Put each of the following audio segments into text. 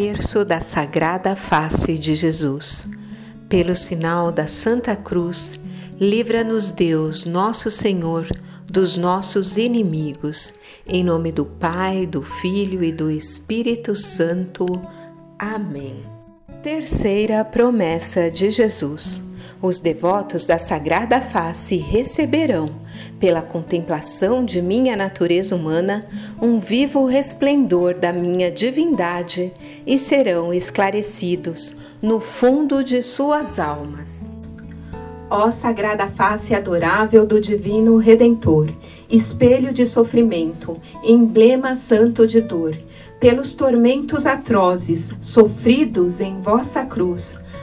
terço da Sagrada Face de Jesus. Pelo sinal da Santa Cruz, livra-nos Deus, nosso Senhor, dos nossos inimigos. Em nome do Pai, do Filho e do Espírito Santo. Amém. Terceira promessa de Jesus. Os devotos da Sagrada Face receberão, pela contemplação de minha natureza humana, um vivo resplendor da minha divindade e serão esclarecidos no fundo de suas almas. Ó Sagrada Face adorável do Divino Redentor, espelho de sofrimento, emblema santo de dor, pelos tormentos atrozes sofridos em vossa cruz,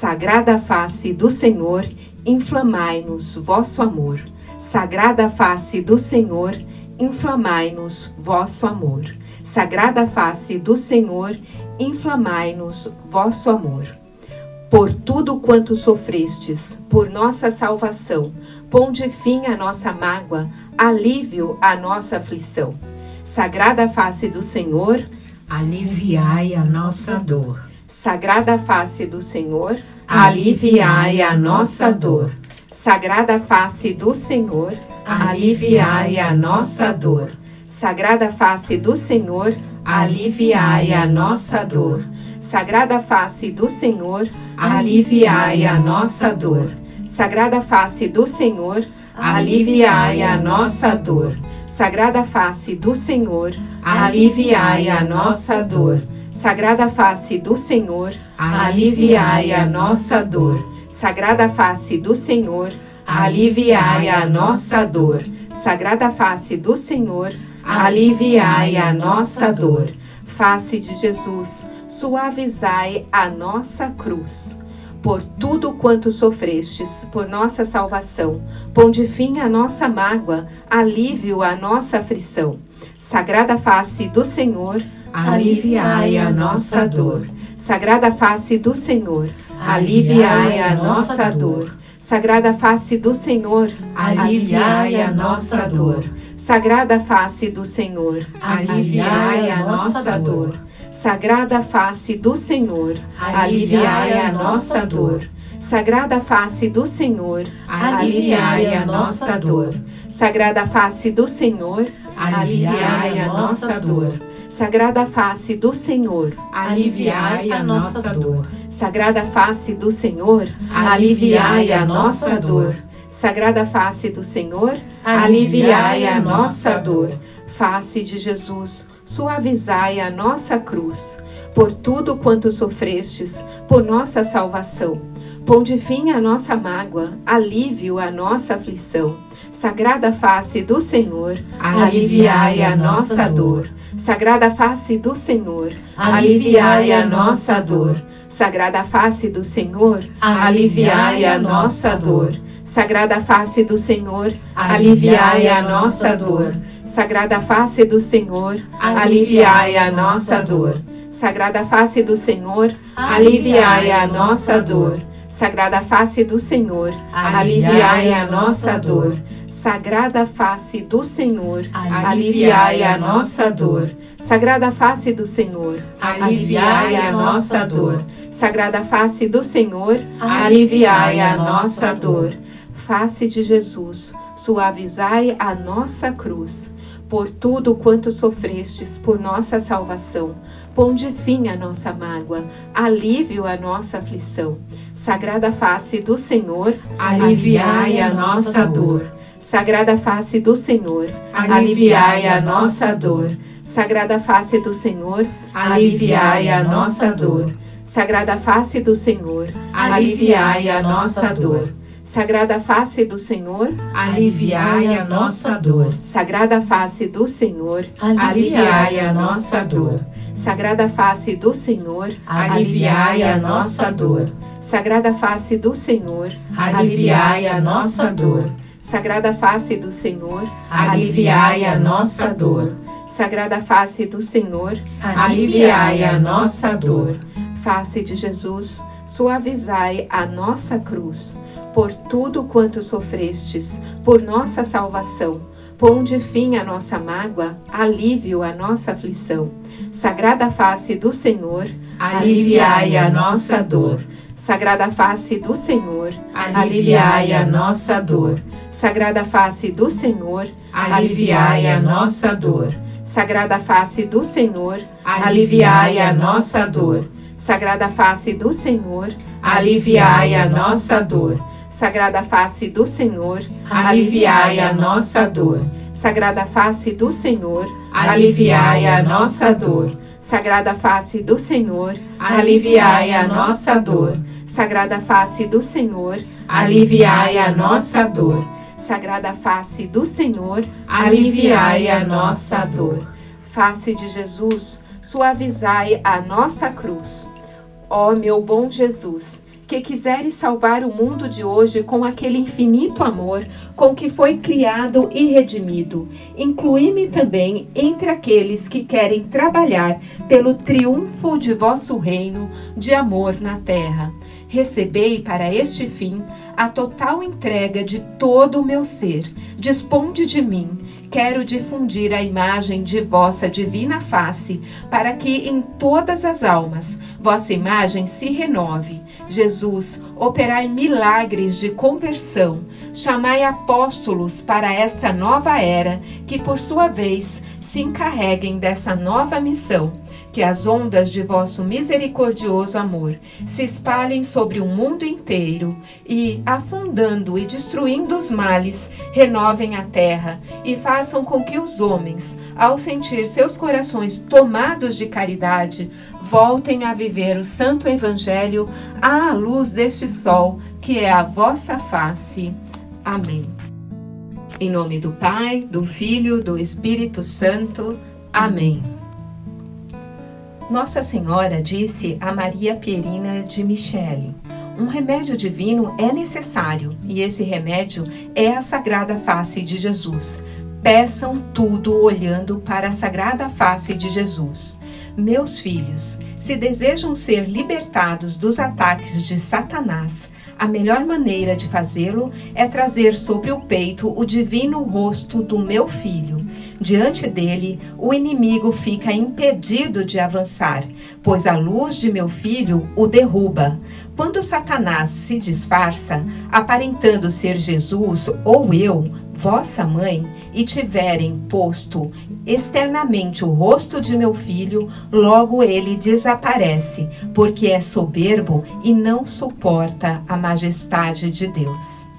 Sagrada face do Senhor, inflamai-nos vosso amor. Sagrada face do Senhor, inflamai-nos vosso amor. Sagrada face do Senhor, inflamai-nos vosso amor. Por tudo quanto sofrestes, por nossa salvação, ponde fim à nossa mágoa, alívio à nossa aflição. Sagrada face do Senhor, aliviai a nossa dor. Sagrada face do Senhor, aliviai a nossa dor. Sagrada face do Senhor, aliviai a nossa dor. Sagrada face do Senhor, aliviai a nossa dor. Sagrada face do Senhor, aliviai a nossa dor. Sagrada face do Senhor, aliviai a nossa dor. Sagrada face do Senhor, aliviai a nossa dor. Sagrada face do Senhor, aliviai a nossa dor. Sagrada face do Senhor, aliviai a nossa dor. Sagrada face do Senhor, aliviai a nossa dor. Face de Jesus, suavizai a nossa cruz. Por tudo quanto sofrestes, por nossa salvação, ponde fim à nossa mágoa, alívio à nossa aflição. Sagrada face do Senhor, aliviai a nossa dor. Sagrada face do Senhor, aliviai a nossa dor. Sagrada face do Senhor, aliviai a nossa dor. Sagrada face do Senhor, aliviai a nossa dor. Sagrada face do Senhor, aliviai a nossa dor. Sagrada face do Senhor, aliviai a nossa dor. Sagrada face do Senhor, aliviai a nossa dor. Sagrada face do Senhor, aliviai a nossa dor. Sagrada face do Senhor, aliviai a nossa dor. Sagrada face do Senhor, aliviai a nossa dor. Face de Jesus, suavizai a nossa cruz. Por tudo quanto sofrestes, por nossa salvação. Ponde fim à nossa mágoa, alívio à nossa aflição. Sagrada face do Senhor, aliviai a nossa dor. Sagrada face do Senhor, aliviai a nossa dor. Sagrada face do Senhor, aliviai a nossa dor. Sagrada face do Senhor, aliviai a nossa dor. Sagrada face do Senhor, aliviai a nossa dor. Sagrada face do Senhor, aliviai a nossa dor. Sagrada face do Senhor, aliviai a nossa dor. Sagrada face do Senhor, aliviai a nossa dor. Sagrada face do Senhor, aliviai a nossa dor. Sagrada face do Senhor, aliviai a nossa dor. Face de Jesus, suavizai a nossa cruz. Por tudo quanto sofrestes por nossa salvação, ponde fim à nossa mágoa, alívio à nossa aflição. Sagrada face do Senhor, aliviai a nossa dor. Sagrada face do Senhor, aliviai a nossa dor. Sagrada face do Senhor, aliviai a nossa dor. Sagrada face do Senhor, aliviai a nossa dor. Sagrada face do Senhor, aliviai a nossa dor. Sagrada face do Senhor, aliviai a nossa dor. Sagrada face do Senhor, aliviai a nossa dor. Sagrada face do Senhor, aliviai a nossa dor. Sagrada face do Senhor, aliviai a nossa dor. Sagrada face do Senhor, aliviai a nossa dor. Face de Jesus, suavizai a nossa cruz por tudo quanto sofrestes, por nossa salvação. Ponde fim à nossa mágoa, alívio à nossa aflição. Sagrada face do Senhor, aliviai a nossa dor. Sagrada face do Senhor, aliviai a nossa dor. Sagrada face do Senhor, aliviai a nossa dor. Sagrada face do Senhor, aliviai a nossa dor. Sagrada face do Senhor, aliviai a nossa dor. Sagrada face do Senhor, aliviai a nossa dor. Sagrada face do Senhor, aliviai a nossa dor. Sagrada face do Senhor, aliviai a nossa dor. Sagrada face do Senhor, aliviai a nossa dor. Sagrada face do Senhor, aliviai a nossa dor. Face de Jesus, suavizai a nossa cruz. Ó meu bom Jesus, que quiseres salvar o mundo de hoje com aquele infinito amor com que foi criado e redimido, inclui-me também entre aqueles que querem trabalhar pelo triunfo de vosso reino de amor na terra. Recebei para este fim a total entrega de todo o meu ser. Disponde de mim. Quero difundir a imagem de vossa divina face, para que em todas as almas vossa imagem se renove. Jesus, operai milagres de conversão. Chamai apóstolos para esta nova era, que por sua vez se encarreguem dessa nova missão que as ondas de vosso misericordioso amor se espalhem sobre o mundo inteiro e, afundando e destruindo os males, renovem a terra e façam com que os homens, ao sentir seus corações tomados de caridade, voltem a viver o santo evangelho à luz deste sol que é a vossa face. Amém. Em nome do Pai, do Filho, do Espírito Santo. Amém. Nossa Senhora disse a Maria Pierina de Michele: Um remédio divino é necessário, e esse remédio é a sagrada face de Jesus. Peçam tudo olhando para a sagrada face de Jesus. Meus filhos, se desejam ser libertados dos ataques de Satanás, a melhor maneira de fazê-lo é trazer sobre o peito o divino rosto do meu filho. Diante dele, o inimigo fica impedido de avançar, pois a luz de meu filho o derruba. Quando Satanás se disfarça, aparentando ser Jesus ou eu, vossa mãe, e tiverem posto externamente o rosto de meu filho, logo ele desaparece, porque é soberbo e não suporta a majestade de Deus.